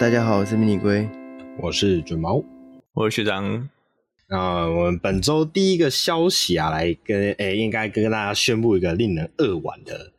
大家好，我是迷你龟，我是卷毛，我是学长。那我们本周第一个消息啊，来跟诶、欸，应该跟大家宣布一个令人扼腕的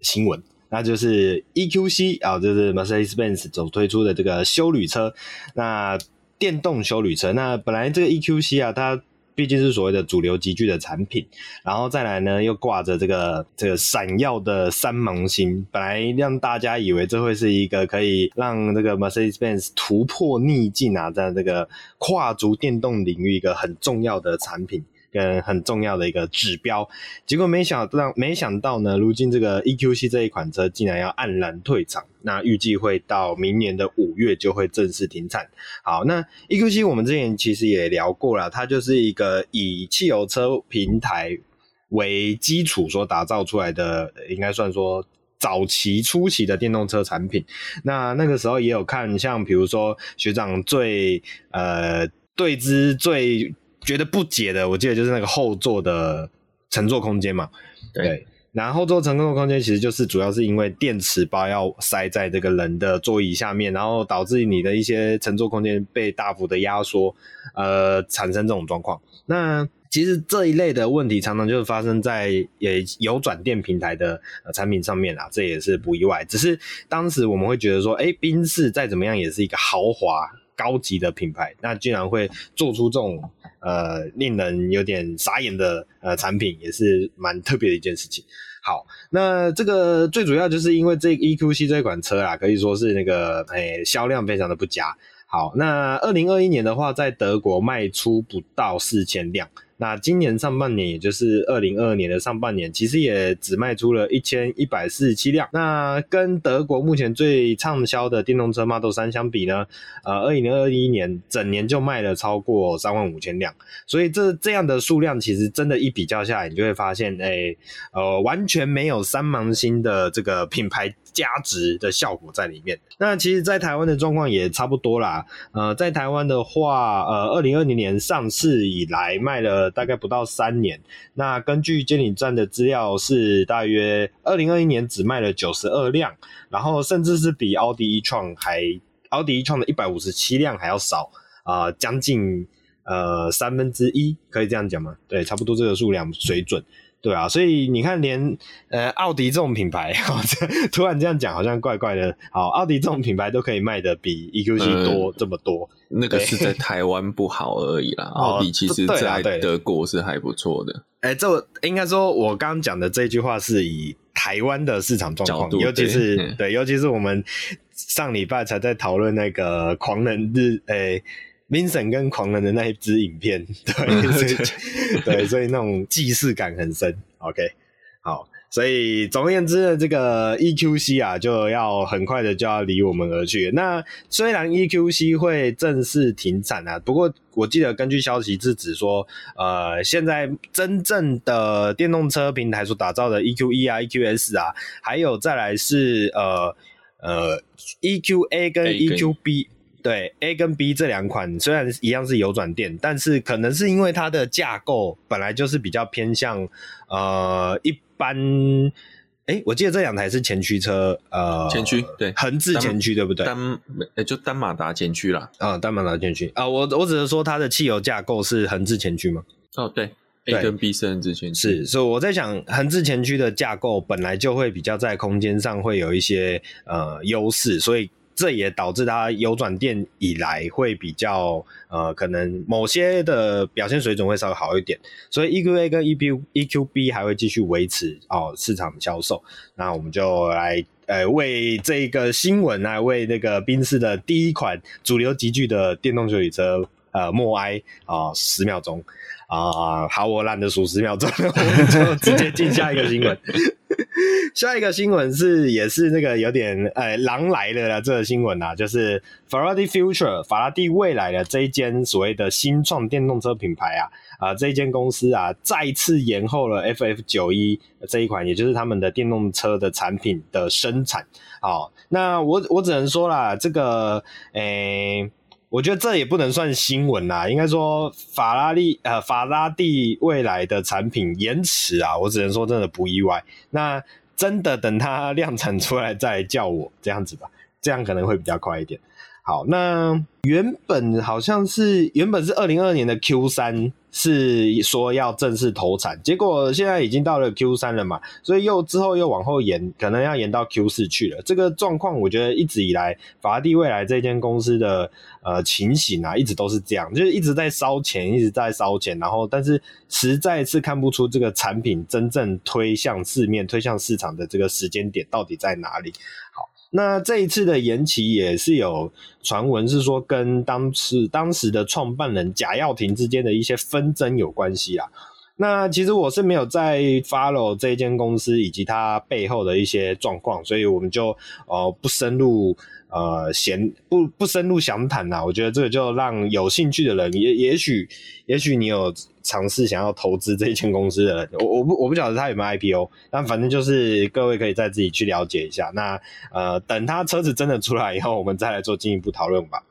新闻，那就是 EQC 啊，就是 Mercedes-Benz 所推出的这个修旅车，那电动修旅车。那本来这个 EQC 啊，它毕竟是所谓的主流集聚的产品，然后再来呢，又挂着这个这个闪耀的三芒星，本来让大家以为这会是一个可以让这个 Mercedes-Benz 突破逆境啊，在这个跨足电动领域一个很重要的产品。跟很重要的一个指标，结果没想到，没想到呢，如今这个 EQC 这一款车竟然要黯然退场，那预计会到明年的五月就会正式停产。好，那 EQC 我们之前其实也聊过了，它就是一个以汽油车平台为基础所打造出来的，应该算说早期初期的电动车产品。那那个时候也有看，像比如说学长最呃对之最。觉得不解的，我记得就是那个后座的乘坐空间嘛，对，对，然后后座乘坐空间其实就是主要是因为电池包要塞在这个人的座椅下面，然后导致你的一些乘坐空间被大幅的压缩，呃，产生这种状况。那其实这一类的问题常常就是发生在也有转电平台的产品上面啊，这也是不意外。只是当时我们会觉得说，哎，宾士再怎么样也是一个豪华高级的品牌，那竟然会做出这种。呃，令人有点傻眼的呃产品，也是蛮特别的一件事情。好，那这个最主要就是因为这 EQC 这款车啊，可以说是那个诶销量非常的不佳。好，那二零二一年的话，在德国卖出不到四千辆。那今年上半年，也就是二零二二年的上半年，其实也只卖出了一千一百四十七辆。那跟德国目前最畅销的电动车 Model 3相比呢，呃，二零二一年整年就卖了超过三万五千辆。所以这这样的数量，其实真的，一比较下来，你就会发现，哎、呃，完全没有三芒星的这个品牌价值的效果在里面。那其实，在台湾的状况也差不多啦。呃，在台湾的话，呃，二零二零年上市以来卖了。大概不到三年，那根据监理站的资料是大约二零二一年只卖了九十二辆，然后甚至是比奥迪 e-tron 还奥迪 e-tron 的一百五十七辆还要少啊，将近呃三分之一，可以这样讲吗？对，差不多这个数量水准。对啊，所以你看连，连呃奥迪这种品牌，突然这样讲好像怪怪的。好，奥迪这种品牌都可以卖的比 EQC 多、嗯、这么多，那个是在台湾不好而已啦。奥迪其实在德国是还不错的。哎、欸，这应该说，我刚刚讲的这句话是以台湾的市场状况，尤其是对，对，尤其是我们上礼拜才在讨论那个狂人日，哎、欸。Vincent 跟狂人的那一支影片，对，所以 对，所以那种既视感很深。OK，好，所以总而言之呢，这个 EQC 啊，就要很快的就要离我们而去。那虽然 EQC 会正式停产啊，不过我记得根据消息是指说，呃，现在真正的电动车平台所打造的 EQE 啊、EQS 啊，还有再来是呃呃 EQA 跟 EQB。对 A 跟 B 这两款虽然一样是油转电，但是可能是因为它的架构本来就是比较偏向呃一般，哎，我记得这两台是前驱车，呃，前驱对，横置前驱对不对？单诶就单马达前驱啦，啊、嗯，单马达前驱啊，我我只是说它的汽油架构是横置前驱吗？哦，对，A 跟 B 是横置前驱，是，所以我在想横置前驱的架构本来就会比较在空间上会有一些呃优势，所以。这也导致它有转电以来会比较呃，可能某些的表现水准会稍微好一点，所以 EQA 跟 EQ EQB 还会继续维持哦市场销售。那我们就来呃为这个新闻啊，为那个宾士的第一款主流级距的电动休旅车呃默哀啊十秒钟啊，好，我懒得数十秒钟，我们就直接进下一个新闻。下一个新闻是，也是那个有点呃狼来了这个新闻啊，就是法拉第 Future 法拉第未来的这一间所谓的新创电动车品牌啊啊、呃、这一间公司啊再次延后了 FF 九一这一款，也就是他们的电动车的产品的生产。好、哦，那我我只能说啦，这个诶、欸，我觉得这也不能算新闻啦，应该说法拉利呃法拉第未来的产品延迟啊，我只能说真的不意外。那真的等它 量产出来再叫我这样子吧，这样可能会比较快一点。好，那原本好像是原本是二零二二年的 Q 三是说要正式投产，结果现在已经到了 Q 三了嘛，所以又之后又往后延，可能要延到 Q 四去了。这个状况，我觉得一直以来法拉第未来这间公司的呃情形啊，一直都是这样，就是一直在烧钱，一直在烧钱，然后但是实在是看不出这个产品真正推向市面、推向市场的这个时间点到底在哪里。好。那这一次的延期也是有传闻是说跟当时当时的创办人贾耀亭之间的一些纷争有关系啊。那其实我是没有在 follow 这间公司以及它背后的一些状况，所以我们就呃不深入。呃，闲不不深入详谈啦，我觉得这个就让有兴趣的人，也也许也许你有尝试想要投资这一间公司的人，我我不我不晓得他有没有 IPO，但反正就是各位可以再自己去了解一下。那呃，等他车子真的出来以后，我们再来做进一步讨论吧。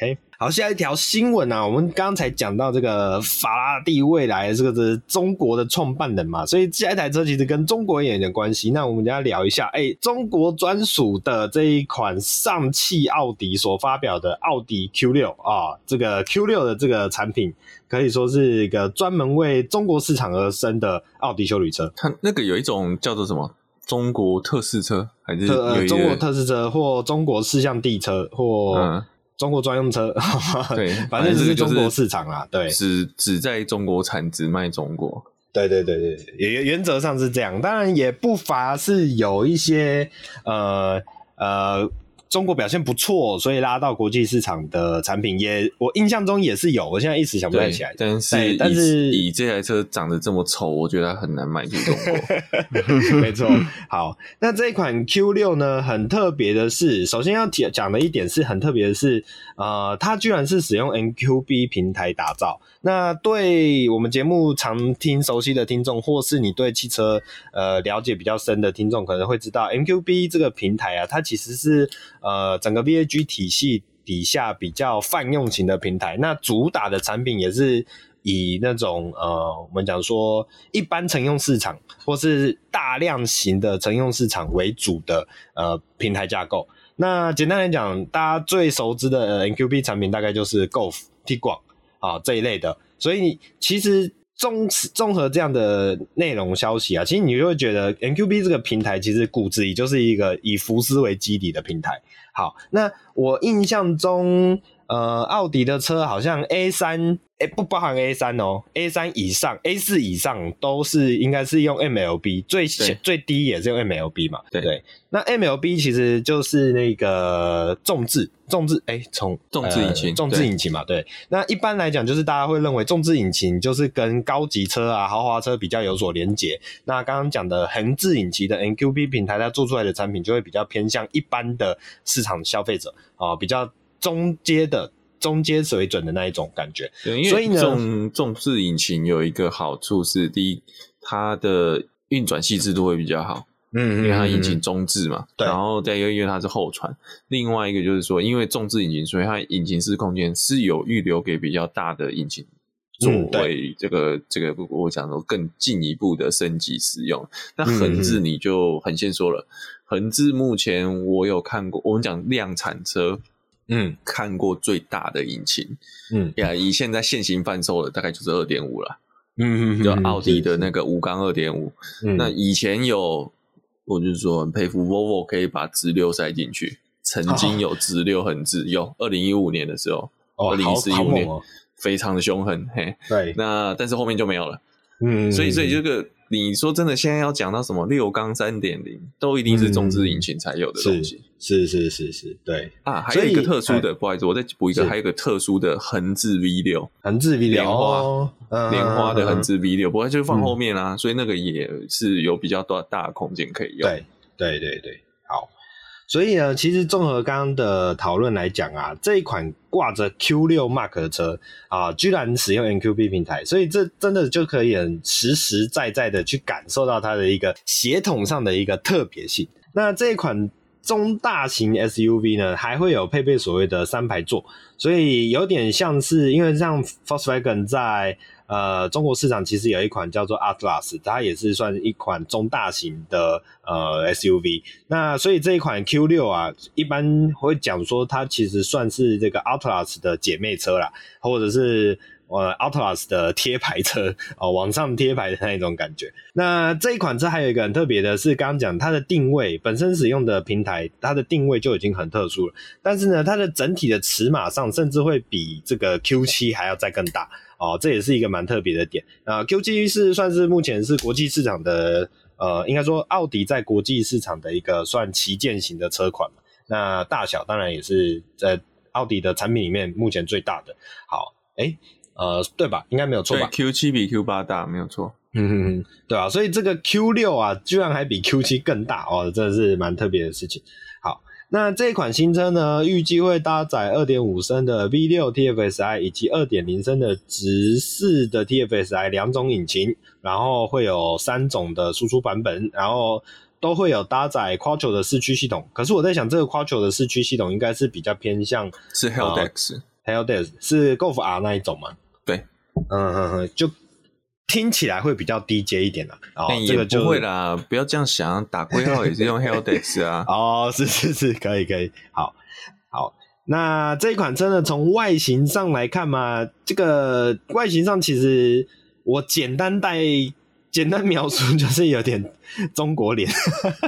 OK，好，下一条新闻啊，我们刚才讲到这个法拉第未来这个是中国的创办人嘛，所以下一台车其实跟中国也有点关系。那我们等下聊一下，哎、欸，中国专属的这一款上汽奥迪所发表的奥迪 Q 六啊，这个 Q 六的这个产品可以说是一个专门为中国市场而生的奥迪修旅车。它那个有一种叫做什么中国特试车，还是呃中国特试车或中国四项地车或。嗯中国专用车，对，反正只是中国市场啦，对，只只在中国产，只卖中国，对对对对，原原则上是这样，当然也不乏是有一些呃呃。中国表现不错，所以拉到国际市场的产品也，我印象中也是有，我现在一时想不太起来。但是，但是以这台车长得这么丑，我觉得它很难卖出中国。没错。好，那这一款 Q 六呢，很特别的是，首先要讲的一点是很特别的是，呃，它居然是使用 MQB 平台打造。那对我们节目常听熟悉的听众，或是你对汽车呃了解比较深的听众，可能会知道 MQB 这个平台啊，它其实是。呃，整个 VAG 体系底下比较泛用型的平台，那主打的产品也是以那种呃，我们讲说一般乘用市场或是大量型的乘用市场为主的呃平台架构。那简单来讲，大家最熟知的 NQB 产品大概就是 Golf、T 广啊这一类的。所以其实综综合这样的内容消息啊，其实你就会觉得 NQB 这个平台其实骨子里就是一个以福斯为基底的平台。好，那我印象中，呃，奥迪的车好像 A 三，诶，不包含 A 三哦，A 三以上，A 四以上都是应该是用 MLB，最最低也是用 MLB 嘛，对对。那 MLB 其实就是那个重置重置，诶，从重置引擎，重置引擎嘛，对。那一般来讲，就是大家会认为重置引擎就是跟高级车啊、豪华车比较有所连结。那刚刚讲的横置引擎的 NQB 平台，它做出来的产品就会比较偏向一般的市场消费者啊，比较。中阶的中阶水准的那一种感觉，所以呢，重重置引擎有一个好处是，第一，它的运转细致度会比较好，嗯，因为它引擎中置嘛，对，然后再一个，因为它是后传，另外一个就是说，因为重置引擎，所以它引擎室空间是有预留给比较大的引擎作为，这个、嗯、这个我讲说更进一步的升级使用。那横置你就很先说了，横置目前我有看过，我们讲量产车。嗯，看过最大的引擎，嗯。呀，以现在现行贩售的大概就是二点五了，嗯嗯，就奥迪的那个五缸二点五，那以前有，我就是说很佩服 Volvo 可以把直六塞进去，曾经有直六横置，有二零一五年的时候，二零一四一五年，非常的凶狠，嘿，对，那但是后面就没有了，嗯，所以所以这个。你说真的，现在要讲到什么六缸三点零，都一定是中置引擎才有的东西。是是是是是，对啊，还有一个特殊的，不好意思，我再补一个，还有一个特殊的横置 V 六，横置 V 六，莲花，莲花的横置 V 六，不过就放后面啦，所以那个也是有比较多大的空间可以用。对对对对。所以呢，其实综合刚刚的讨论来讲啊，这一款挂着 Q 六 Mark 的车啊，居然使用 MQB 平台，所以这真的就可以很实实在在的去感受到它的一个协同上的一个特别性。那这一款中大型 SUV 呢，还会有配备所谓的三排座，所以有点像是，因为像 Volkswagen 在呃中国市场其实有一款叫做 Atlas，它也是算一款中大型的呃 SUV。那所以这一款 Q6 啊，一般会讲说它其实算是这个 Atlas 的姐妹车啦，或者是。呃，Atlas 的贴牌车 哦，往上贴牌的那一种感觉。那这一款车还有一个很特别的是，刚刚讲它的定位本身使用的平台，它的定位就已经很特殊了。但是呢，它的整体的尺码上甚至会比这个 Q7 还要再更大哦，这也是一个蛮特别的点。啊，Q7 是算是目前是国际市场的，呃，应该说奥迪在国际市场的一个算旗舰型的车款。那大小当然也是在奥迪的产品里面目前最大的。好，哎呃，对吧？应该没有错吧？Q 七比 Q 八大，没有错。嗯哼哼，对啊，所以这个 Q 六啊，居然还比 Q 七更大哦，真的是蛮特别的事情。好，那这款新车呢，预计会搭载二点五升的 V 六 TFSI 以及二点零升的直四的 TFSI 两种引擎，然后会有三种的输出版本，然后都会有搭载 Quattro 的四驱系统。可是我在想，这个 Quattro 的四驱系统应该是比较偏向是 Haldex，Haldex、呃、是 Golf R 那一种吗？对，嗯嗯嗯，就听起来会比较低阶一点的。哦，这个就不会啦，不要这样想，打规号也是用 Heldex 啊。哦，是是是，可以可以，好，好。那这一款车呢，从外形上来看嘛，这个外形上其实我简单带。简单描述就是有点中国脸，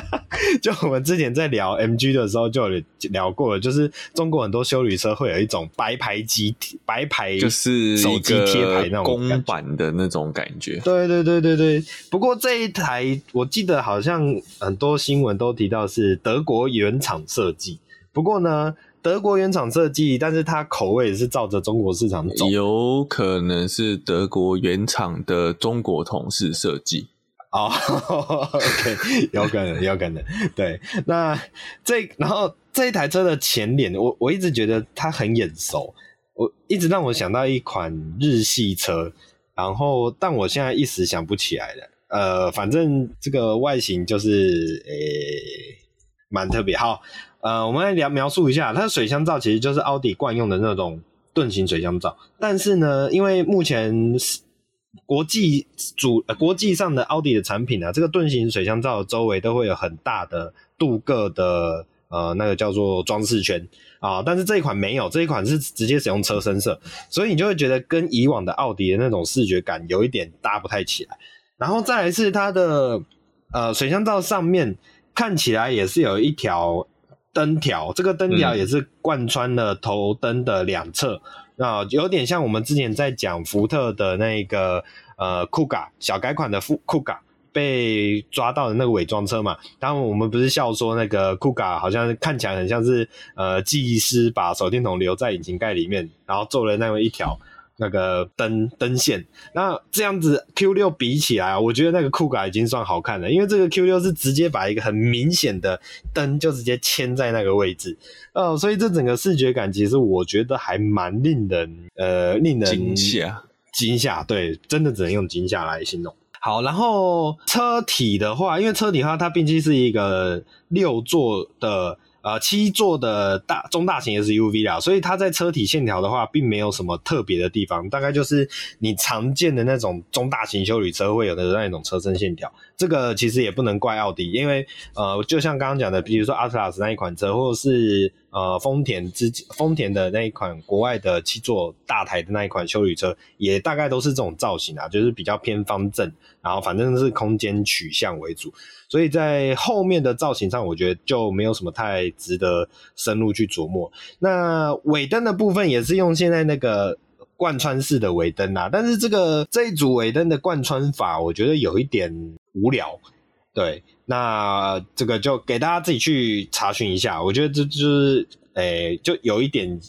就我们之前在聊 MG 的时候就有聊过了，就是中国很多修理车会有一种白牌机白牌就是手机贴牌那种公版的那种感觉。对对对对对。不过这一台我记得好像很多新闻都提到是德国原厂设计，不过呢。德国原厂设计，但是它口味也是照着中国市场走。有可能是德国原厂的中国同事设计哦。Oh, OK，有可能，有可能。对，那这然后这一台车的前脸，我我一直觉得它很眼熟，我一直让我想到一款日系车，然后但我现在一时想不起来了。呃，反正这个外形就是诶，蛮特别。好。呃，我们来聊描述一下，它的水箱罩其实就是奥迪惯用的那种盾形水箱罩，但是呢，因为目前国际主呃国际上的奥迪的产品啊，这个盾形水箱罩周围都会有很大的镀铬的呃那个叫做装饰圈啊，但是这一款没有，这一款是直接使用车身色，所以你就会觉得跟以往的奥迪的那种视觉感有一点搭不太起来。然后再来是它的呃水箱罩上面看起来也是有一条。灯条，这个灯条也是贯穿了头灯的两侧，啊、嗯，有点像我们之前在讲福特的那个呃酷咖小改款的富酷咖被抓到的那个伪装车嘛。当然我们不是笑说那个酷咖好像看起来很像是呃技师把手电筒留在引擎盖里面，然后做了那么一条。那个灯灯线，那这样子 Q 六比起来啊，我觉得那个酷改已经算好看了，因为这个 Q 六是直接把一个很明显的灯就直接牵在那个位置，呃，所以这整个视觉感其实我觉得还蛮令人呃令人惊吓惊吓，对，真的只能用惊吓来形容。好，然后车体的话，因为车体的话它毕竟是一个六座的。呃，七座的大中大型 SUV 啦，所以它在车体线条的话，并没有什么特别的地方，大概就是你常见的那种中大型修理车会有的那一种车身线条。这个其实也不能怪奥迪，因为呃，就像刚刚讲的，比如说 Atlas 那一款车，或者是呃丰田之丰田的那一款国外的七座大台的那一款休旅车，也大概都是这种造型啊，就是比较偏方正，然后反正是空间取向为主。所以在后面的造型上，我觉得就没有什么太值得深入去琢磨。那尾灯的部分也是用现在那个贯穿式的尾灯啦，但是这个这一组尾灯的贯穿法，我觉得有一点无聊。对，那这个就给大家自己去查询一下。我觉得这就是，诶、就有一点。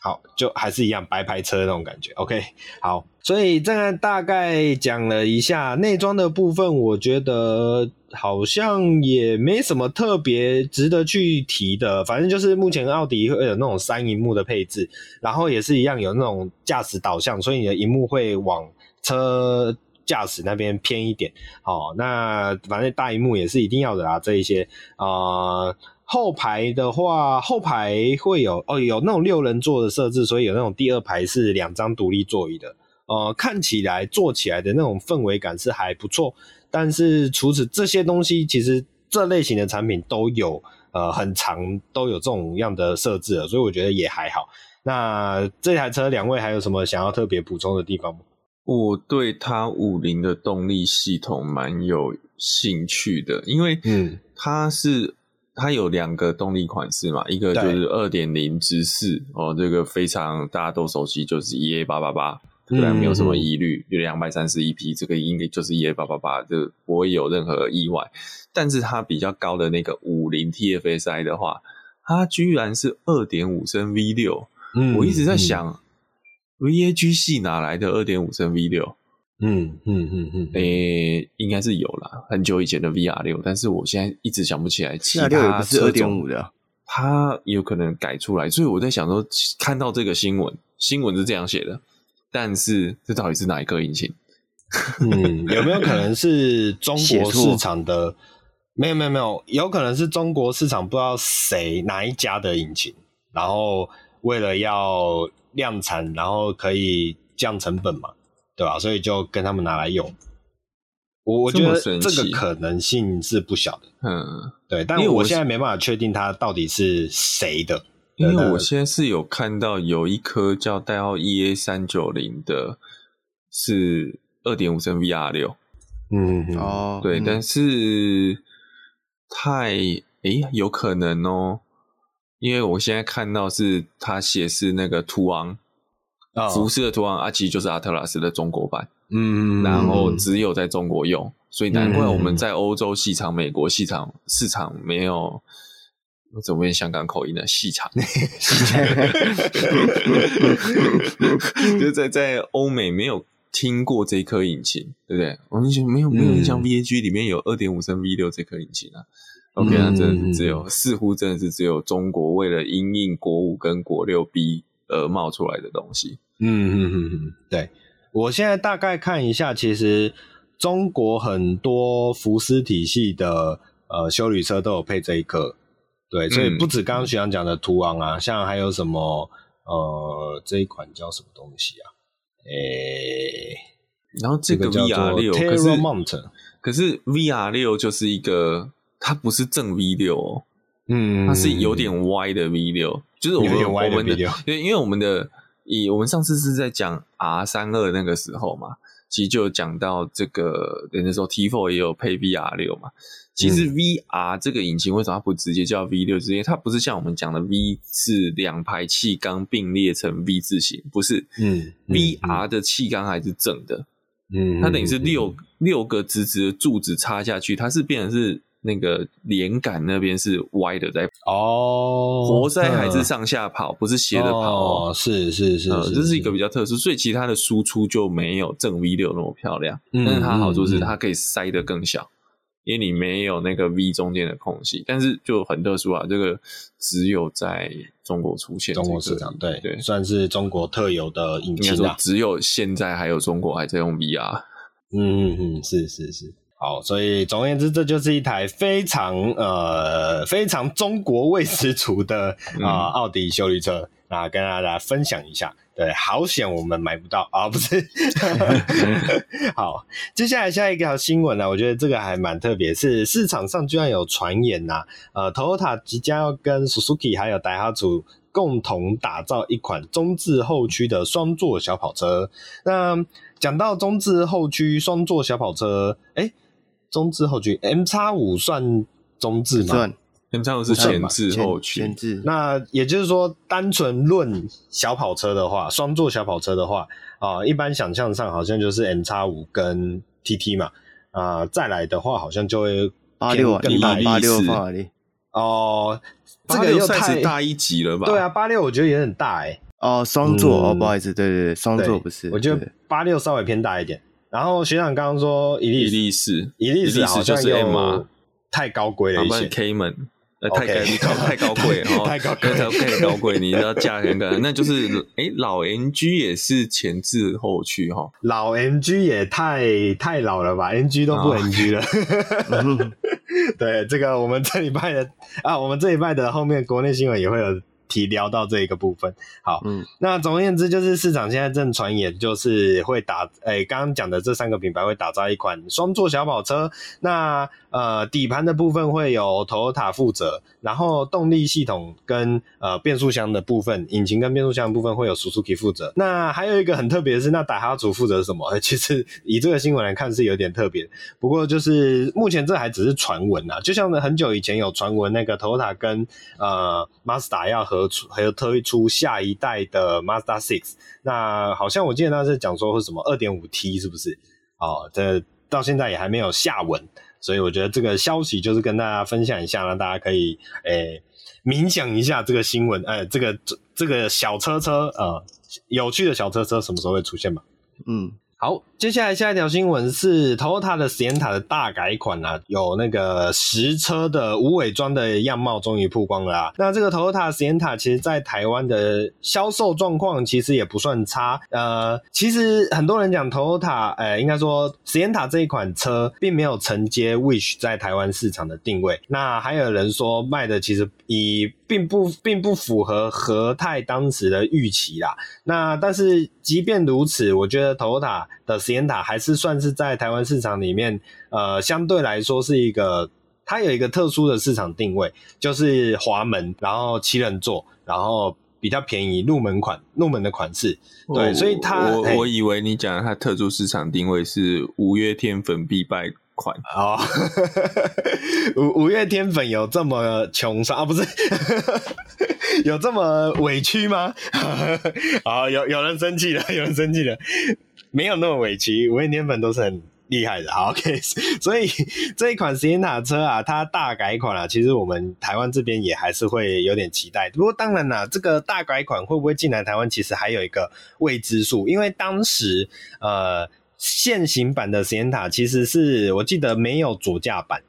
好，就还是一样白牌车那种感觉。OK，好，所以这个大概讲了一下内装的部分，我觉得好像也没什么特别值得去提的。反正就是目前奥迪会有那种三荧幕的配置，然后也是一样有那种驾驶导向，所以你的荧幕会往车驾驶那边偏一点。好，那反正大荧幕也是一定要的啊，这一些啊。呃后排的话，后排会有哦，有那种六人座的设置，所以有那种第二排是两张独立座椅的。呃，看起来坐起来的那种氛围感是还不错。但是除此这些东西，其实这类型的产品都有呃很长都有这种样的设置了，所以我觉得也还好。那这台车两位还有什么想要特别补充的地方吗？我对它五菱的动力系统蛮有兴趣的，因为嗯，它是。它有两个动力款式嘛，一个就是二点零直四哦，这个非常大家都熟悉，就是 EA 八八八，对，没有什么疑虑，有两百三十一匹，这个应该就是 EA 八八八，就不会有任何意外。但是它比较高的那个五菱 TFSI 的话，它居然是二点五升 V 六，嗯，我一直在想，嗯，VAG 系哪来的二点五升 V 六？嗯嗯嗯嗯，诶、欸，应该是有啦，很久以前的 VR 六，但是我现在一直想不起来其他六也不是二点五的，它有可能改出来，所以我在想说，看到这个新闻，新闻是这样写的，但是这到底是哪一颗引擎？嗯，有没有可能是中国市场的？没有没有没有，有可能是中国市场不知道谁哪一家的引擎，然后为了要量产，然后可以降成本嘛。对吧？所以就跟他们拿来用。我我觉得这个可能性是不小的。嗯，对。但我现在没办法确定它到底是谁的，因为我现在是有看到有一颗叫代号 EA 三九零的，是二点五升 VR 六。嗯哦，对，嗯、但是太诶、欸，有可能哦，因为我现在看到是他写是那个图昂。服饰的图案啊，其实就是阿特拉斯的中国版，嗯，然后只有在中国用，所以难怪我们在欧洲戏场、美国戏场市场没有，我怎么变香港口音呢？戏场，就在在欧美没有听过这颗引擎，对不对？我们就没有没有印象，VAG 里面有二点五升 V 六这颗引擎啊。OK，那真的是只有，似乎真的是只有中国为了因应国五跟国六 B 而冒出来的东西。嗯嗯嗯嗯，对，我现在大概看一下，其实中国很多福斯体系的呃修理车都有配这一颗，对，所以不止刚刚徐阳讲的途昂啊，像还有什么呃这一款叫什么东西啊？诶、欸，然后这个 VR 六，可是可是 VR 六就是一个，它不是正 V 六哦，嗯，它是有点歪的 V 六，就是我们有点歪的 V 六，对，因为我们的。以我们上次是在讲 R 三二那个时候嘛，其实就讲到这个，那时候 T4 也有配 VR 六嘛。其实 VR 这个引擎为什么它不直接叫 V 六？直接它不是像我们讲的 V 是两排气缸并列成 V 字形，不是。嗯。嗯 VR 的气缸还是正的。嗯。它等于是六六个直直的柱子插下去，它是变成是。那个连杆那边是歪的，在哦，活塞还是上下跑，不是斜的跑，哦，是是是，这是一个比较特殊，所以其他的输出就没有正 V 六那么漂亮。但是它好处是它可以塞得更小，因为你没有那个 V 中间的空隙，但是就很特殊啊，这个只有在中国出现，中国市场对对，算是中国特有的引擎啊，只有现在还有中国还在用 VR，嗯嗯嗯，是是是。好，所以总而言之，这就是一台非常呃非常中国味十足的啊奥迪修理车啊，跟大家分享一下。对，好险我们买不到啊，不是。好，接下来下一条新闻呢，我觉得这个还蛮特别，是市场上居然有传言呐，呃，Toyota 即将要跟 Suzuki 还有 Daihatsu 共同打造一款中置后驱的双座小跑车。那讲到中置后驱双座小跑车，哎、欸。中置后驱，M 叉五算中置吗？算，M 叉五是前置后驱。前置。那也就是说，单纯论小跑车的话，双座小跑车的话，啊、呃，一般想象上好像就是 M 叉五跟 TT 嘛，啊、呃，再来的话好像就会八六啊，一八八六法拉利。哦，这个又太大一级了吧？对啊，八六我觉得也很大哎、欸。哦，双座、嗯、哦，不好意思，对对对，双座不是。我觉得八六稍微偏大一点。然后学长刚刚说，伊利伊利斯，伊利斯好像又太高贵了一些。Cayman 呃，太高太高贵，太高贵，太高贵，你知道价很高，那就是哎、欸，老 NG 也是前置后驱哈，老 NG 也太太老了吧，NG 都不 NG 了。哦、对，这个我们这礼拜的啊，我们这礼拜的后面国内新闻也会有。提聊到这一个部分，好，嗯，那总而言之就是市场现在正传言，就是会打，哎、欸，刚刚讲的这三个品牌会打造一款双座小跑车，那呃底盘的部分会有 Toyota 负责，然后动力系统跟呃变速箱的部分，引擎跟变速箱的部分会有 Suzuki 负责，那还有一个很特别的是，那打哈组负责什么？欸，其实以这个新闻来看是有点特别，不过就是目前这还只是传闻啊，就像呢很久以前有传闻那个 Toyota 跟呃 Mazda 要合。还有推出下一代的 Mazda Six，那好像我记得那是讲说是什么二点五 T 是不是？哦，这到现在也还没有下文，所以我觉得这个消息就是跟大家分享一下，让大家可以诶冥想一下这个新闻，哎，这个这这个小车车呃有趣的小车车什么时候会出现嘛？嗯。好，接下来下一条新闻是 Toyota 的 Sienna 的大改款啊，有那个实车的无伪装的样貌终于曝光了啊。那这个 Toyota Sienna 其实在台湾的销售状况其实也不算差。呃，其实很多人讲 Toyota，呃，应该说 Sienna 这一款车并没有承接 Wish 在台湾市场的定位。那还有人说卖的其实以并不并不符合和泰当时的预期啦。那但是即便如此，我觉得 Toyota 的 Sienna 还是算是在台湾市场里面，呃，相对来说是一个，它有一个特殊的市场定位，就是滑门，然后七人座，然后比较便宜，入门款，入门的款式。对，所以它我我以为你讲的它特殊市场定位是五月天粉必败款哦，五五月天粉有这么穷酸啊？不是，有这么委屈吗？啊，有有人生气了，有人生气了。没有那么委屈，五月天粉都是很厉害的。，OK，所以这一款 Sienna 车啊，它大改款啊，其实我们台湾这边也还是会有点期待。不过当然啦，这个大改款会不会进来台湾，其实还有一个未知数。因为当时呃现行版的时宴塔其实是我记得没有左驾版，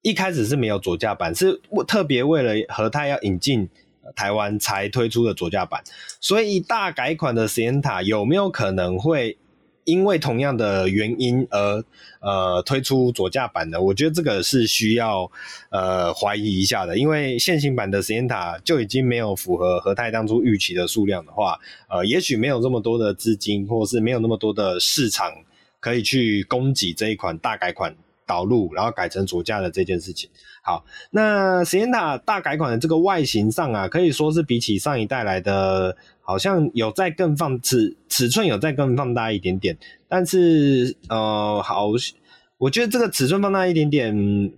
一开始是没有左驾版，是特别为了和泰要引进。台湾才推出的左驾版，所以大改款的实验塔有没有可能会因为同样的原因而呃推出左驾版的？我觉得这个是需要呃怀疑一下的，因为现行版的 Sienna 就已经没有符合和泰当初预期的数量的话，呃，也许没有这么多的资金，或是没有那么多的市场可以去供给这一款大改款导入，然后改成左驾的这件事情。好，那 Sienna 大改款的这个外形上啊，可以说是比起上一代来的，好像有在更放尺尺寸有在更放大一点点，但是呃，好，我觉得这个尺寸放大一点点，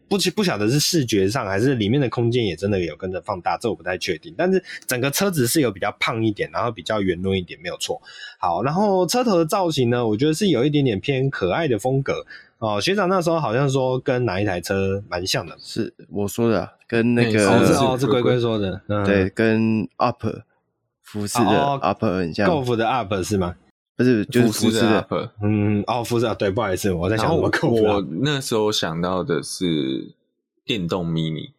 不不晓得是视觉上还是里面的空间也真的有跟着放大，这我不太确定。但是整个车子是有比较胖一点，然后比较圆润一点，没有错。好，然后车头的造型呢，我觉得是有一点点偏可爱的风格。哦，学长那时候好像说跟哪一台车蛮像的，是我说的，跟那个哦是哦是龟龟说的，嗯、对，跟 Up 福斯的 Up 很像，Golf 的 Up 是吗？不是，就是服饰的 Up，嗯，哦，服饰啊，对，不好意思，我在想什么 Golf。我那时候想到的是电动 Mini，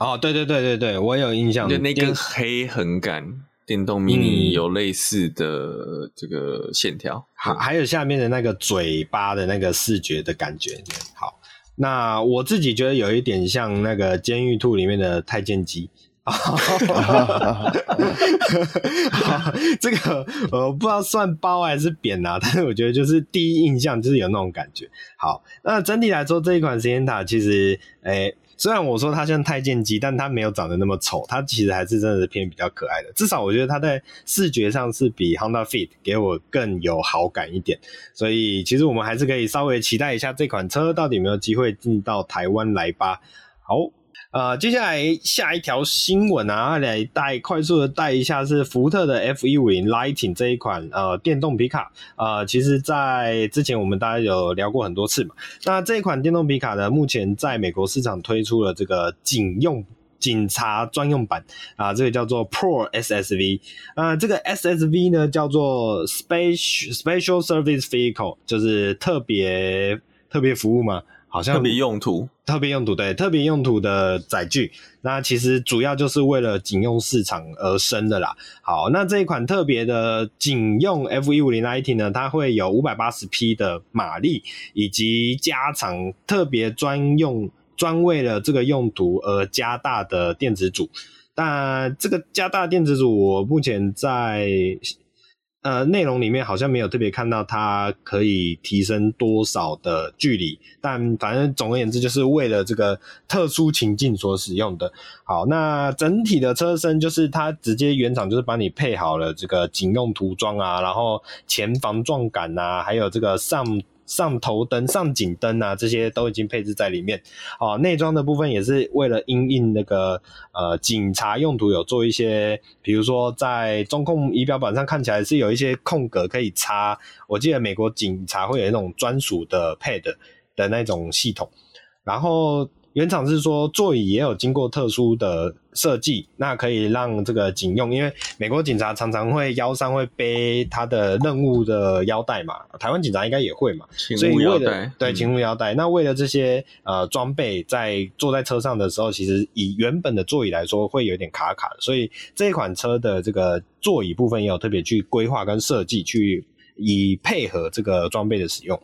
哦，对对对对对，我有印象，就那根黑横杆。电动 mini 有类似的这个线条，还、嗯、还有下面的那个嘴巴的那个视觉的感觉。好，那我自己觉得有一点像那个《监狱兔》里面的太监机。这个我不知道算褒还是贬啊，但是我觉得就是第一印象就是有那种感觉。好，那整体来说这一款 Sienna 其实诶。虽然我说它像太监机，但它没有长得那么丑，它其实还是真的是偏比较可爱的。至少我觉得它在视觉上是比 Honda Fit 给我更有好感一点。所以其实我们还是可以稍微期待一下这款车到底有没有机会进到台湾来吧。好。呃，接下来下一条新闻啊，来带快速的带一下是福特的 F 一五零 Lighting 这一款呃电动皮卡。呃，其实，在之前我们大家有聊过很多次嘛。那这一款电动皮卡呢，目前在美国市场推出了这个警用警察专用版啊，这个叫做 Pro SSV。啊，这个 SSV 呢叫做 Special Special Service Vehicle，就是特别特别服务嘛。好像特别用途，特别用途，对，特别用途的载具，那其实主要就是为了警用市场而生的啦。好，那这一款特别的警用 FE50IT 呢，它会有五百八十匹的马力，以及加长特别专用专为了这个用途而加大的电子组。但这个加大电子组，我目前在。呃，内容里面好像没有特别看到它可以提升多少的距离，但反正总而言之，就是为了这个特殊情境所使用的。好，那整体的车身就是它直接原厂就是帮你配好了这个警用涂装啊，然后前防撞杆啊，还有这个上。上头灯、上警灯啊，这些都已经配置在里面。哦，内装的部分也是为了因应那个呃警察用途，有做一些，比如说在中控仪表板上看起来是有一些空格可以插。我记得美国警察会有那种专属的 pad 的那种系统，然后。原厂是说座椅也有经过特殊的设计，那可以让这个警用，因为美国警察常常会腰上会背他的任务的腰带嘛，台湾警察应该也会嘛，所以为了对勤务腰带，那为了这些呃装备，在坐在车上的时候，其实以原本的座椅来说会有点卡卡的，所以这一款车的这个座椅部分也有特别去规划跟设计，去以配合这个装备的使用。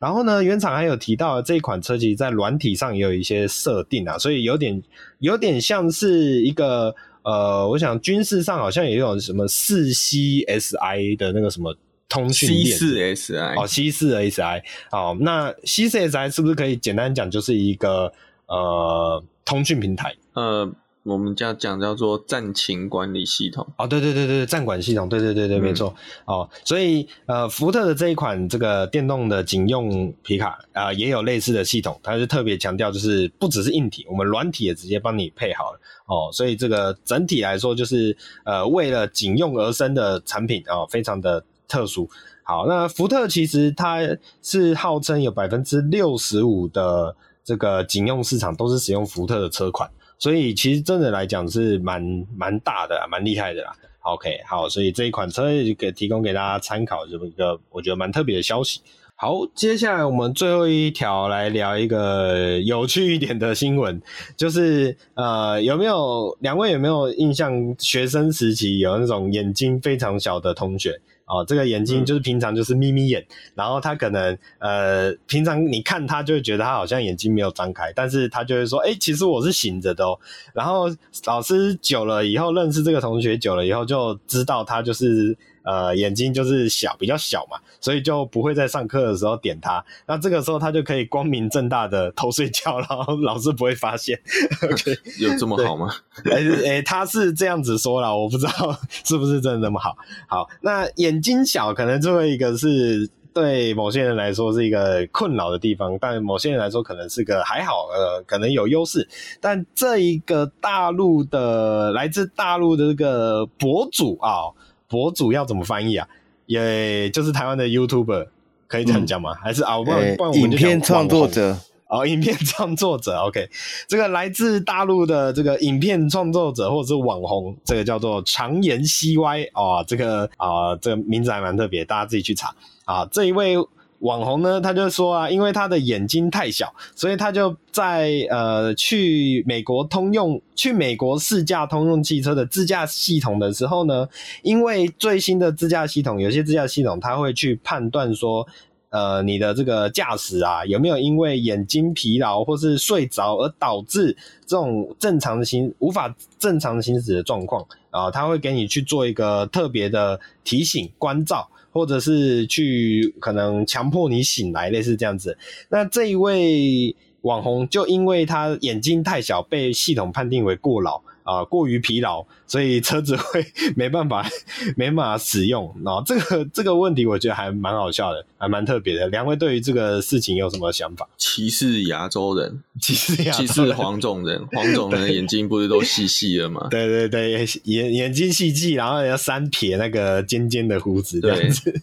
然后呢，原厂还有提到这一款车，其实在软体上也有一些设定啊，所以有点有点像是一个呃，我想军事上好像也有什么四 CSI 的那个什么通讯链。C 四 SI 哦，C 四 SI 哦，那 C 四 SI 是不是可以简单讲就是一个呃通讯平台？呃。我们叫讲叫做战情管理系统哦，对对对对，战管系统，对对对对，没错、嗯、哦。所以呃，福特的这一款这个电动的警用皮卡啊、呃，也有类似的系统，它是特别强调就是不只是硬体，我们软体也直接帮你配好了哦。所以这个整体来说就是呃，为了警用而生的产品啊、哦，非常的特殊。好，那福特其实它是号称有百分之六十五的这个警用市场都是使用福特的车款。所以其实真的来讲是蛮蛮大的，蛮厉害的啦。OK，好，所以这一款车给提供给大家参考，这么一个我觉得蛮特别的消息。好，接下来我们最后一条来聊一个有趣一点的新闻，就是呃，有没有两位有没有印象？学生时期有那种眼睛非常小的同学？哦，这个眼睛就是平常就是眯眯眼，嗯、然后他可能呃，平常你看他就会觉得他好像眼睛没有张开，但是他就会说，哎，其实我是醒着的哦。然后老师久了以后认识这个同学久了以后，就知道他就是。呃，眼睛就是小，比较小嘛，所以就不会在上课的时候点他。那这个时候他就可以光明正大的偷睡觉，然后老师不会发现。okay, 有这么好吗？哎哎、欸，他是这样子说了，我不知道 是不是真的那么好。好，那眼睛小可能最后一个是对某些人来说是一个困扰的地方，但某些人来说可能是个还好，呃，可能有优势。但这一个大陆的来自大陆的这个博主啊。博主要怎么翻译啊？也就是台湾的 YouTuber 可以这样讲吗？嗯、还是啊？不然不然我们影片创作者哦，影片创作者。OK，这个来自大陆的这个影片创作者或者是网红，这个叫做常言 CY 哦，这个啊、呃，这个名字还蛮特别，大家自己去查啊。这一位。网红呢，他就说啊，因为他的眼睛太小，所以他就在呃去美国通用、去美国试驾通用汽车的自驾系统的时候呢，因为最新的自驾系统，有些自驾系统他会去判断说，呃，你的这个驾驶啊有没有因为眼睛疲劳或是睡着而导致这种正常的行无法正常的行驶的状况啊，他会给你去做一个特别的提醒关照。或者是去可能强迫你醒来，类似这样子。那这一位网红就因为他眼睛太小，被系统判定为过劳。啊、呃，过于疲劳，所以车子会 没办法，没办法使用。然后这个 这个问题，我觉得还蛮好笑的，还蛮特别的。两位对于这个事情有什么想法？歧视亚洲人，歧视亚洲人，歧视黄种人，黄种人的眼睛不是都细细的吗？对对对，眼眼睛细细，然后要三撇那个尖尖的胡子这样子，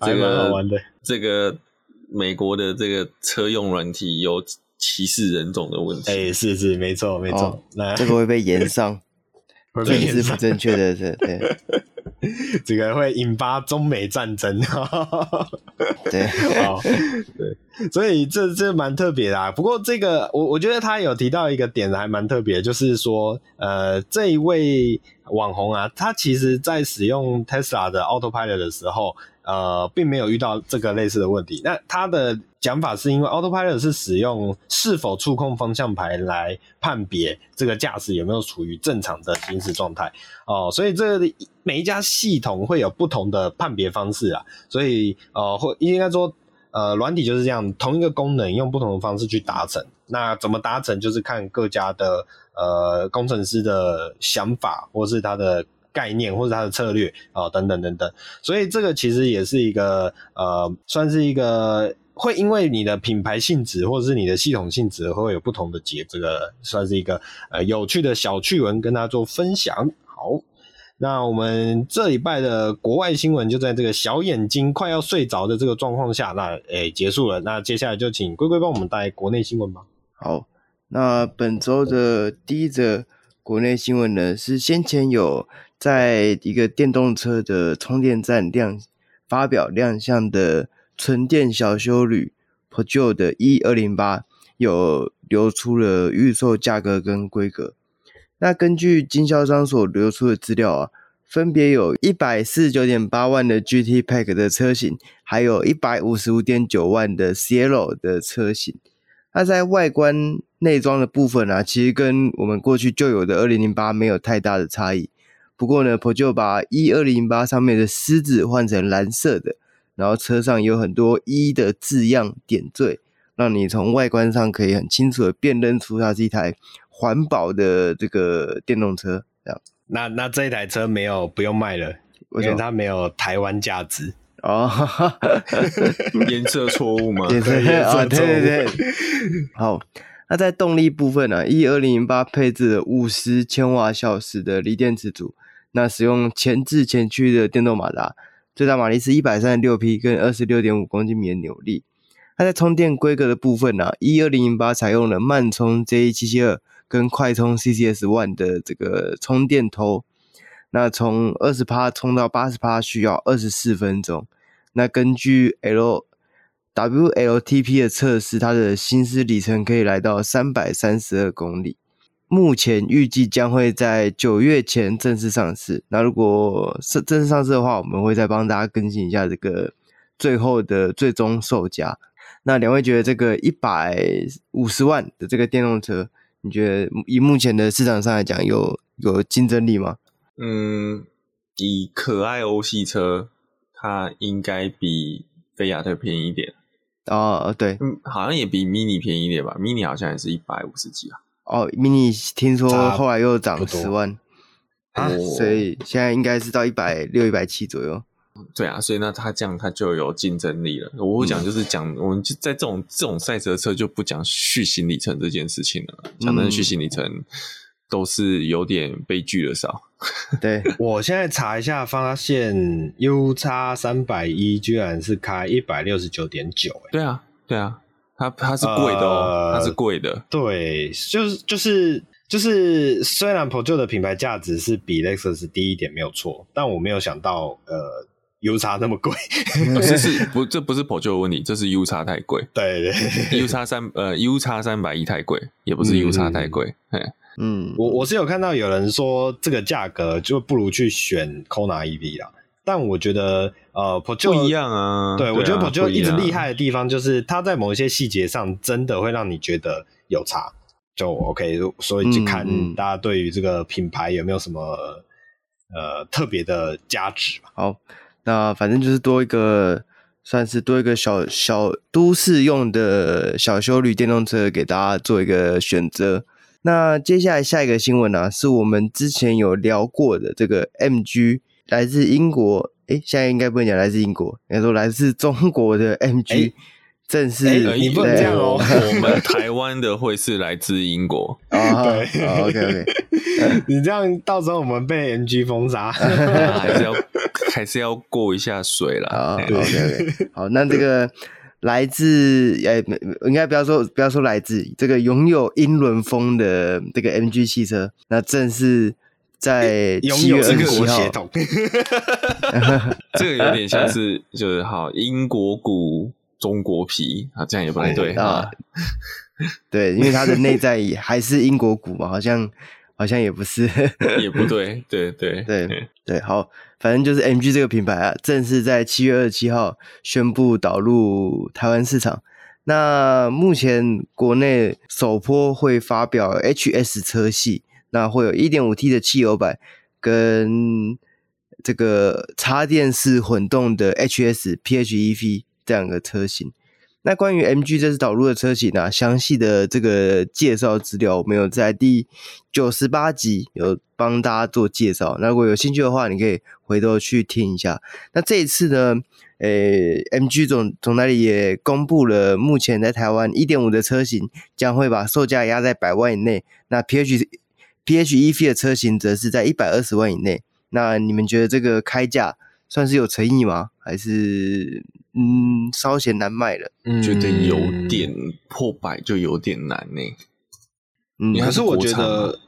还蛮好玩的。这个美国的这个车用软体有。歧视人种的问题，哎、欸，是是，没错没错，那、哦、这个会被延上，这也是不正确的，对对。这个会引发中美战争。对，哦，对，所以这这蛮特别的啊。不过这个我我觉得他有提到一个点还蛮特别，就是说，呃，这一位网红啊，他其实在使用 Tesla 的 Autopilot 的时候。呃，并没有遇到这个类似的问题。那他的讲法是因为 Autopilot 是使用是否触控方向盘来判别这个驾驶有没有处于正常的行驶状态哦，所以这每一家系统会有不同的判别方式啊。所以呃，或应该说呃，软体就是这样，同一个功能用不同的方式去达成。那怎么达成，就是看各家的呃工程师的想法，或是他的。概念或者它的策略啊、哦，等等等等，所以这个其实也是一个呃，算是一个会因为你的品牌性质或者是你的系统性质会有不同的结，这个算是一个呃有趣的小趣闻，跟大家做分享。好，那我们这礼拜的国外新闻就在这个小眼睛快要睡着的这个状况下，那诶、结束了。那接下来就请龟龟帮我们带国内新闻吧。好，那本周的第一则国内新闻呢，是先前有。在一个电动车的充电站亮发表亮相的纯电小修旅 Peugeot 的 E 二零八有流出了预售价格跟规格。那根据经销商所流出的资料啊，分别有一百四十九点八万的 GT Pack 的车型，还有一百五十五点九万的 Cielo 的车型。那在外观内装的部分啊，其实跟我们过去旧有的二零零八没有太大的差异。不过呢，Peugeot 把一二零零八上面的狮子换成蓝色的，然后车上有很多 E 的字样点缀，让你从外观上可以很清楚的辨认出它是一台环保的这个电动车。这样，那那这一台车没有不用卖了，因为它没有台湾价值哦。颜色错误吗？颜色啊，对对对。好。那在动力部分呢、啊，E 二零零八配置了五十千瓦小时的锂电池组，那使用前置前驱的电动马达，最大马力是一百三十六匹，跟二十六点五公斤米的扭力。它在充电规格的部分呢、啊，E 二零零八采用了慢充 JE 七七二跟快充 CCS One 的这个充电头，那从二十趴充到八十趴需要二十四分钟。那根据 L WLTP 的测试，它的行驶里程可以来到三百三十二公里。目前预计将会在九月前正式上市。那如果是正式上市的话，我们会再帮大家更新一下这个最后的最终售价。那两位觉得这个一百五十万的这个电动车，你觉得以目前的市场上来讲，有有竞争力吗？嗯，以可爱欧系车，它应该比菲亚特便宜一点。哦，对，嗯，好像也比 Mini 便宜一点吧，Mini 好像也是一百五十几啊。哦，Mini 听说后来又涨十万啊，所以现在应该是到一百六、一百七左右。对啊，所以那它这样它就有竞争力了。我会讲就是讲，嗯、我们就在这种这种赛车车就不讲续行里程这件事情了，讲的续行里程都是有点悲剧的少。对，我现在查一下，发现 U 叉三百一居然是开一百六十九点九，哎，对啊，对啊，它它是贵的哦，它是贵的，对，就是就是就是，虽然 Peugeot 的品牌价值是比 Lexus 低一点没有错，但我没有想到，呃，U 叉那么贵，不是是不这不是 Peugeot 的问题，这是 U 叉太贵，对对，U 叉三呃 U 叉三百一太贵，也不是 U 叉太贵，嘿。嗯，我我是有看到有人说这个价格就不如去选 Kona EV 啦，但我觉得呃不一样啊。对，我觉得 Peugeot 一直厉害的地方就是它在某一些细节上真的会让你觉得有差，就 OK。所以就看大家对于这个品牌有没有什么呃特别的价值。好，那反正就是多一个算是多一个小小都市用的小修旅电动车给大家做一个选择。那接下来下一个新闻呢、啊，是我们之前有聊过的这个 MG 来自英国，诶，现在应该不能讲来自英国，应该说来自中国的 MG 正式。你不能这样哦，我们台湾的会是来自英国。啊，对，OK OK，你这样到时候我们被 MG 封杀，还是要还是要过一下水啦。啊，OK OK，好，那这个。来自诶、欸，应该不要说不要说来自这个拥有英伦风的这个 MG 汽车，那正是在七月二十七号，这个有点像是就是好英国股中国皮啊，这样也不太对啊。对，因为它的内在还是英国股嘛，好像好像也不是，也不对，对对对对。对，好，反正就是 MG 这个品牌啊，正式在七月二十七号宣布导入台湾市场。那目前国内首波会发表 HS 车系，那会有一点五 T 的汽油版跟这个插电式混动的 HS PHEV 这两个车型。那关于 MG 这次导入的车型呢，详细的这个介绍资料，我们有在第九十八集有帮大家做介绍。那如果有兴趣的话，你可以回头去听一下。那这一次呢，诶，MG 总总代理也公布了，目前在台湾一点五的车型将会把售价压在百万以内。那 PH PHEV 的车型则是在一百二十万以内。那你们觉得这个开价算是有诚意吗？还是？嗯，稍显难卖了，觉得有点破百，就有点难呢。嗯，可是我觉得，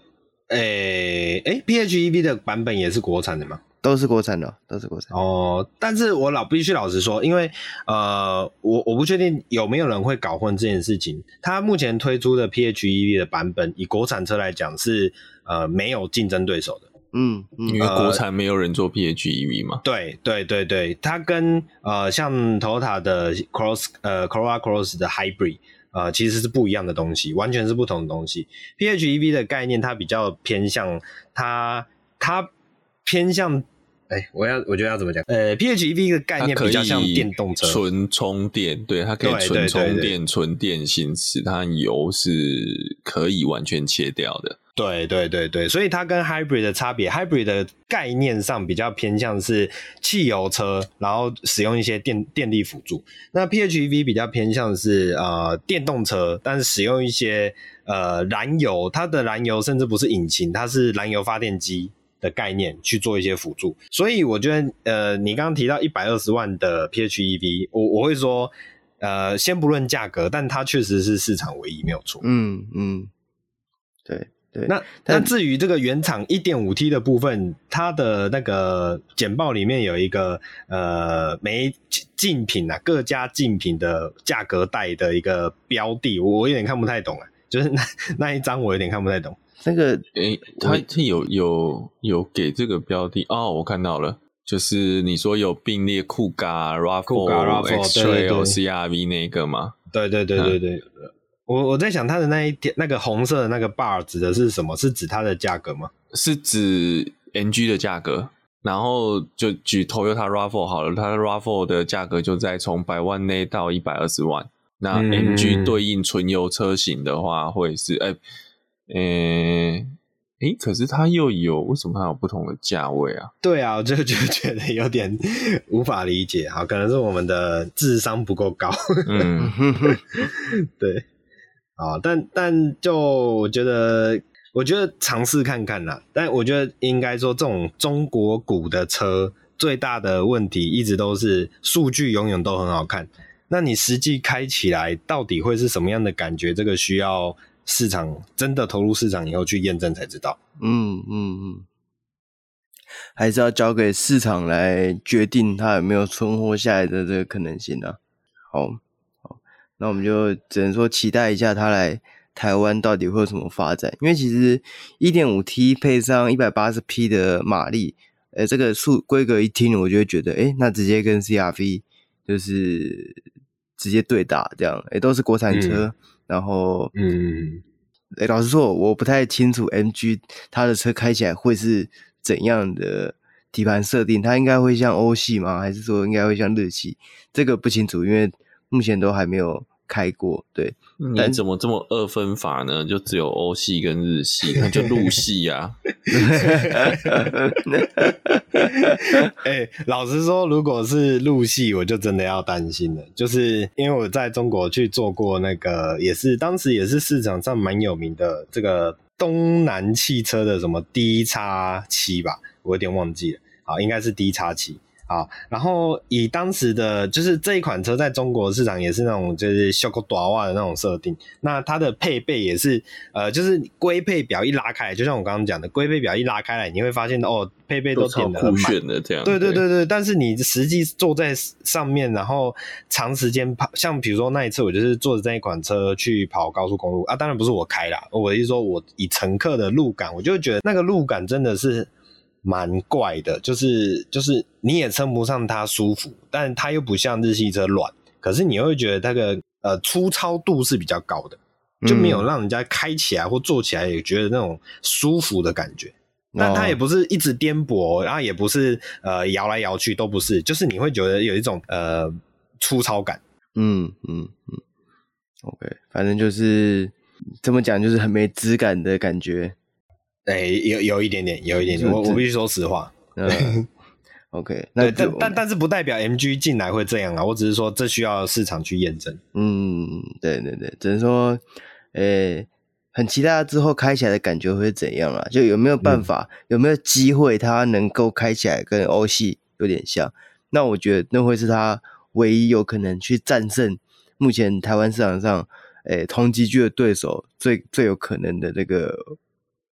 诶诶、欸欸、PHEV 的版本也是国产的吗？都是国产的，都是国产。哦，但是我老必须老实说，因为呃，我我不确定有没有人会搞混这件事情。它目前推出的 PHEV 的版本，以国产车来讲是呃没有竞争对手的。嗯，嗯，因为国产没有人做 PHEV 嘛。对对对对，它跟呃像 Toyota 的 Cross 呃 Corolla Cross 的 Hybrid 呃其实是不一样的东西，完全是不同的东西。PHEV 的概念它比较偏向它它偏向哎，我要我觉得要怎么讲？呃，PHEV 的概念比较像电动车，纯充电，对，它可以纯充电、纯电行驶，它油是可以完全切掉的。对对对对，所以它跟 hybrid 的差别，hybrid 的概念上比较偏向是汽油车，然后使用一些电电力辅助。那 PHEV 比较偏向是呃电动车，但是使用一些呃燃油，它的燃油甚至不是引擎，它是燃油发电机的概念去做一些辅助。所以我觉得呃，你刚刚提到一百二十万的 PHEV，我我会说呃，先不论价格，但它确实是市场唯一，没有错。嗯嗯，对。对，那那至于这个原厂一点五 T 的部分，它的那个简报里面有一个呃，没竞品啊，各家竞品的价格带的一个标的，我有点看不太懂啊，就是那那一张我有点看不太懂。那个诶，他他有有有给这个标的哦，我看到了，就是你说有并列酷咖、RAV4、X-Trail、CR-V 那个吗？对对对对对。嗯我我在想，它的那一点那个红色的那个 bar 指的是什么？是指它的价格吗？是指 NG 的价格。然后就举 Toyota RAV4 好了，它的 RAV4 的价格就在从百万内到一百二十万。那 MG 对应纯油车型的话，会是哎，诶诶，可是它又有为什么它有不同的价位啊？对啊，我就就觉得有点无法理解。好，可能是我们的智商不够高。嗯，对。啊，但但就我觉得，我觉得尝试看看啦。但我觉得应该说，这种中国古的车最大的问题一直都是数据永远都很好看。那你实际开起来到底会是什么样的感觉？这个需要市场真的投入市场以后去验证才知道。嗯嗯嗯，还是要交给市场来决定它有没有存活下来的这个可能性呢？好。好那我们就只能说期待一下它来台湾到底会有什么发展，因为其实一点五 T 配上一百八十匹的马力，呃，这个数规格一听，我就会觉得，诶，那直接跟 CRV 就是直接对打这样，诶，都是国产车，嗯、然后，嗯，哎，老实说，我不太清楚 MG 它的车开起来会是怎样的底盘设定，它应该会像欧系吗？还是说应该会像日系？这个不清楚，因为。目前都还没有开过，对。但怎么这么二分法呢？就只有欧系跟日系，那就陆系呀。哎，老实说，如果是陆系，我就真的要担心了。就是因为我在中国去做过那个，也是当时也是市场上蛮有名的这个东南汽车的什么 D 叉七吧，我有点忘记了。好，应该是 D 叉七。好，然后以当时的就是这一款车在中国市场也是那种就是小狗短袜的那种设定，那它的配备也是呃，就是规配表一拉开来，就像我刚刚讲的，规配表一拉开来，你会发现哦，配备都点的很酷炫的这样。对对对对，但是你实际坐在上面，然后长时间跑，像比如说那一次我就是坐着这一款车去跑高速公路啊，当然不是我开啦，我意思说我以乘客的路感，我就觉得那个路感真的是。蛮怪的，就是就是你也称不上它舒服，但它又不像日系车软，可是你又会觉得那个呃粗糙度是比较高的，就没有让人家开起来或坐起来也觉得那种舒服的感觉。嗯、但它也不是一直颠簸，然后也不是呃摇来摇去，都不是，就是你会觉得有一种呃粗糙感。嗯嗯嗯，OK，反正就是这么讲，就是很没质感的感觉。哎、欸，有有一点点，有一点点，我我必须说实话。嗯，OK，那但但但是不代表 MG 进来会这样啊，我只是说这需要市场去验证。嗯，对对对，只能说，呃、欸，很期待它之后开起来的感觉会怎样啊？就有没有办法，嗯、有没有机会它能够开起来跟欧系有点像？那我觉得那会是它唯一有可能去战胜目前台湾市场上，诶、欸，同级距的对手最最有可能的那个。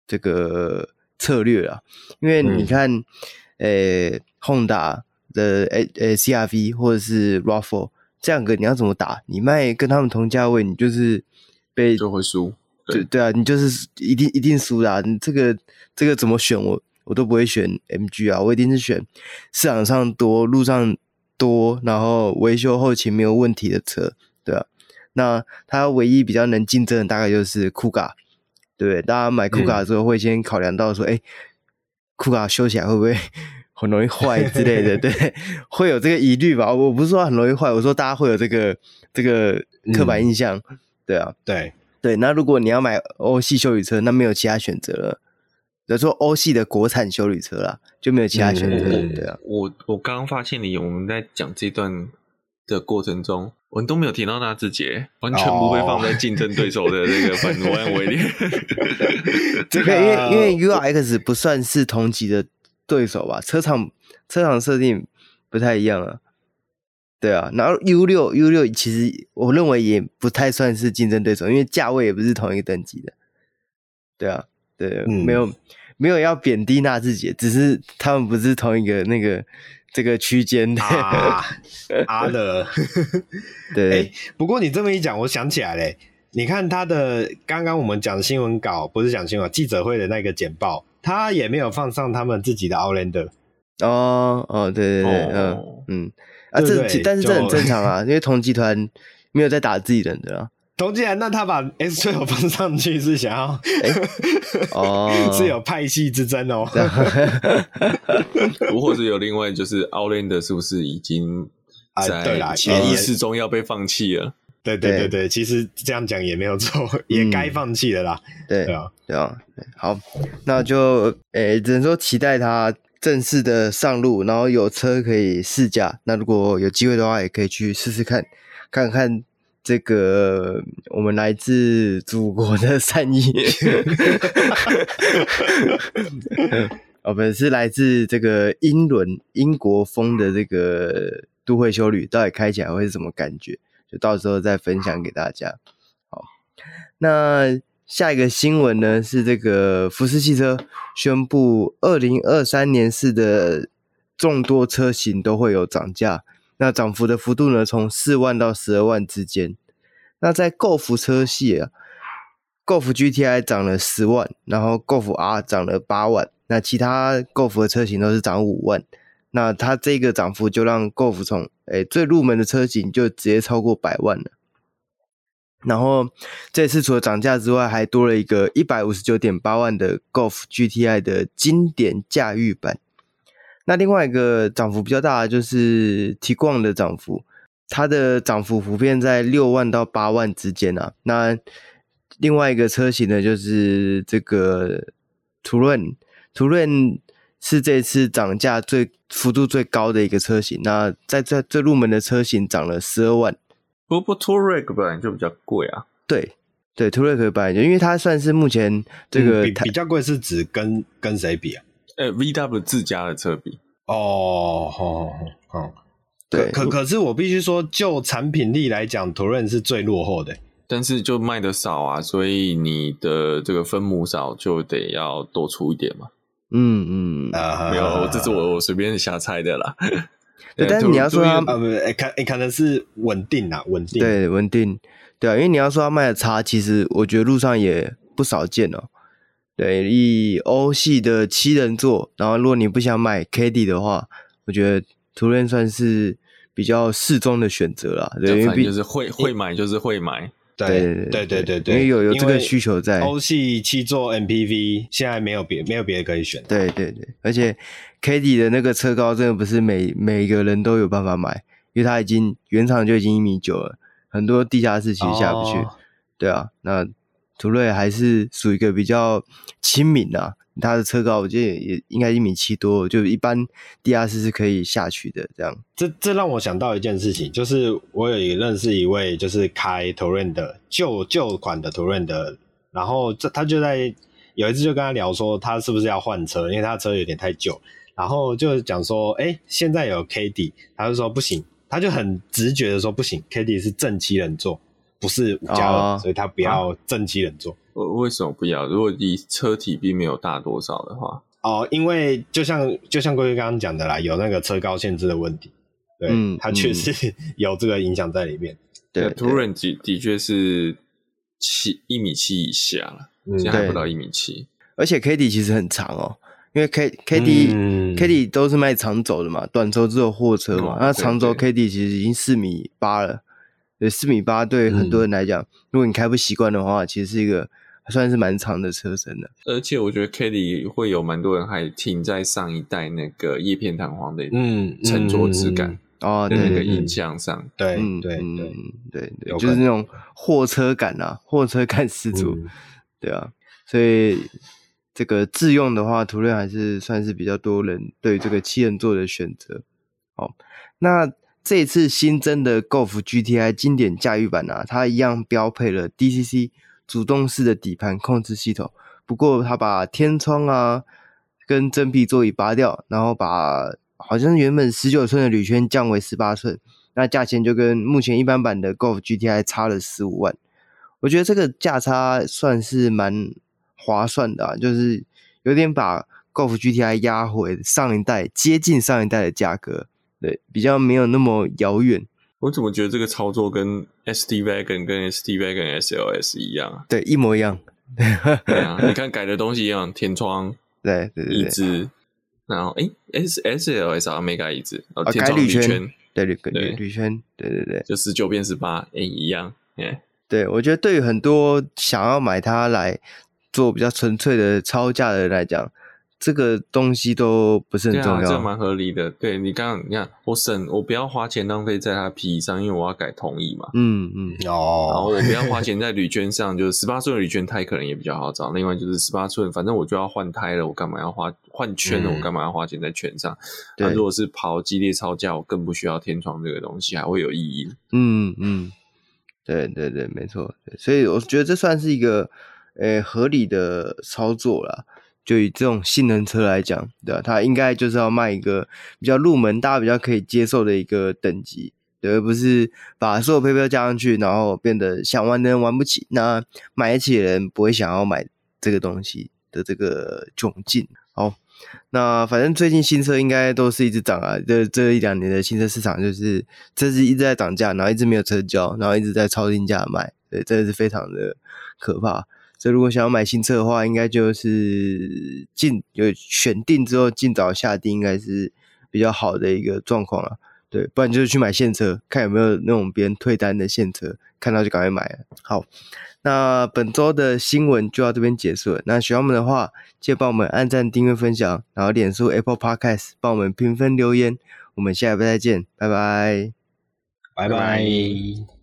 这个策略啊，因为你看，诶、嗯，Honda 的诶诶 CRV 或者是 RAV4 这两个，你要怎么打？你卖跟他们同价位，你就是被就会输。对对啊，你就是一定一定输的啊。你这个这个怎么选？我我都不会选 MG 啊，我一定是选市场上多、路上多，然后维修后勤没有问题的车，对啊。那它唯一比较能竞争的，大概就是 Kuga。对，大家买酷卡的时候会先考量到说，哎、嗯，库卡修起来会不会 很容易坏之类的？对 会有这个疑虑吧？我不是说很容易坏，我说大家会有这个这个刻板印象。嗯、对啊，对对。那如果你要买欧系修理车，那没有其他选择了。比如说欧系的国产修理车啦，就没有其他选择。嗯、对啊，我我刚刚发现你，我们在讲这段的过程中。我们都没有提到纳智捷，完全不会放在竞争对手的那个反罗安位列。这个因为因为 URX 不算是同级的对手吧？车厂车厂设定不太一样啊。对啊，然后 U 六 U 六其实我认为也不太算是竞争对手，因为价位也不是同一个等级的。对啊，对，嗯、没有没有要贬低纳智捷，只是他们不是同一个那个。这个区间的啊 啊的，对、欸。不过你这么一讲，我想起来嘞。你看他的刚刚我们讲新闻稿，不是讲新闻记者会的那个简报，他也没有放上他们自己的 Outlander。哦哦，对对对，嗯、哦、嗯啊，这但是这很正常啊，因为同集团没有在打自己人的啊。同级人，那他把 S 12放上去是想要，哦，是有派系之争哦。不，或者有另外就是 Outlander 是不是已经在潜意识中要被放弃了？对对对对，其实这样讲也没有错，也该放弃了啦。对啊，对啊，好，那就诶，只能说期待他正式的上路，然后有车可以试驾。那如果有机会的话，也可以去试试看，看看。这个我们来自祖国的善意，我们是来自这个英伦英国风的这个都会修旅，到底开起来会是什么感觉？就到时候再分享给大家。好，那下一个新闻呢是这个福斯汽车宣布，二零二三年式的众多车型都会有涨价。那涨幅的幅度呢，从四万到十二万之间。那在 Golf 车系啊，Golf GTI 涨了十万，然后 Golf R 涨了八万。那其他 Golf 的车型都是涨五万。那它这个涨幅就让 Golf 从诶最入门的车型就直接超过百万了。然后这次除了涨价之外，还多了一个一百五十九点八万的 Golf GTI 的经典驾驭版。那另外一个涨幅比较大的就是 Tiguan 的涨幅，它的涨幅普遍在六万到八万之间啊。那另外一个车型呢，就是这个途润，途润是这次涨价最幅度最高的一个车型。那在这最入门的车型涨了十二万。不过途锐本来就比较贵啊。对对，途锐本来就因为它算是目前这个、嗯、比比较贵，是指跟跟谁比啊？呃，VW 自家的车比哦，好好好，对。可可是我必须说，就产品力来讲，途润是最落后的。但是就卖的少啊，所以你的这个分母少，就得要多出一点嘛。嗯嗯啊，没有，这是我我随便瞎猜的啦。对，但是你要说它呃，不不，看可能是稳定啊，稳定。对，稳定。对啊，因为你要说它卖的差，其实我觉得路上也不少见哦。对，以欧系的七人座，然后如果你不想买 KD 的话，我觉得途润算是比较适中的选择啦。对，因为就是会会买就是会买。对对对对对，因为有有这个需求在。欧系七座 MPV 现在没有别没有别的可以选。对对对，而且 KD 的那个车高真的不是每每个人都有办法买，因为它已经原厂就已经一米九了，很多地下室其实下不去。哦、对啊，那途锐还是属于一个比较亲民的。它的车高，我觉得也应该一米七多，就一般地下室是可以下去的。这样，这这让我想到一件事情，就是我有一认识一位，就是开途锐的旧旧款的途锐的，然后这他就在有一次就跟他聊说，他是不是要换车，因为他车有点太旧，然后就讲说，哎，现在有 KD，他就说不行，他就很直觉的说不行，KD 是正七人座，不是五加二，所以他不要正七人座。啊为什么不要？如果你车体并没有大多少的话，哦，因为就像就像龟龟刚刚讲的啦，有那个车高限制的问题，对，嗯、它确实 有这个影响在里面。对，突然的的确是七一米七以下了，现在还不到一米七，而且 K D 其实很长哦，因为 K K D、嗯、K D 都是卖长轴的嘛，短轴只有货车嘛，嗯、那长轴 K D 其实已经四米八了，对，四米八对很多人来讲，嗯、如果你开不习惯的话，其实是一个。还算是蛮长的车身的，而且我觉得 Kelly 会有蛮多人还停在上一代那个叶片弹簧的嗯乘坐质感哦，那个印象上，对对对对对，就是那种货车感啊，货车感十足，对啊，所以这个自用的话，途锐还是算是比较多人对这个七人座的选择。好，那这次新增的 Golf GTI 经典驾驭版啊，它一样标配了 DCC。主动式的底盘控制系统，不过它把天窗啊跟真皮座椅拔掉，然后把好像原本十九寸的铝圈降为十八寸，那价钱就跟目前一般版的 Golf GTI 差了十五万。我觉得这个价差算是蛮划算的啊，就是有点把 Golf GTI 压回上一代，接近上一代的价格，对，比较没有那么遥远。我怎么觉得这个操作跟 ST Wagon 跟 ST Wagon SLS 一样啊？对，一模一样。对啊，你看改的东西一样，天窗，对对对，椅子，然后诶 S SLS 好像没改椅子，哦，天窗铝圈，对铝铝铝圈，对对对，就十九变十八，诶一样，哎，对我觉得对于很多想要买它来做比较纯粹的超价的人来讲。这个东西都不是很重要，这蛮合理的。对你刚刚，你看我省，我不要花钱浪费在它皮上，因为我要改同意嘛。嗯嗯哦，然后我不要花钱在铝圈上，就是十八寸的铝圈胎可能也比较好找。另外就是十八寸，反正我就要换胎了，我干嘛要花换圈呢？我干嘛要花钱在圈上？那如果是跑激烈超价，我更不需要天窗这个东西，还会有意义。嗯嗯，对对对，没错。所以我觉得这算是一个呃合理的操作啦。就以这种性能车来讲，对吧？它应该就是要卖一个比较入门、大家比较可以接受的一个等级，对，而不是把所有配备加上去，然后变得想玩的人玩不起，那买得起的人不会想要买这个东西的这个窘境。好，那反正最近新车应该都是一直涨啊，这这一两年的新车市场就是这是一直在涨价，然后一直没有成交，然后一直在超定价卖，对，这是非常的可怕。所以如果想要买新车的话，应该就是尽就选定之后尽早下定，应该是比较好的一个状况了。对，不然就是去买现车，看有没有那种别人退单的现车，看到就赶快买。好，那本周的新闻就到这边结束了。那喜欢我们的话，记得帮我们按赞、订阅、分享，然后脸书 Apple Podcast 帮我们评分留言。我们下一回再见，拜拜，拜拜。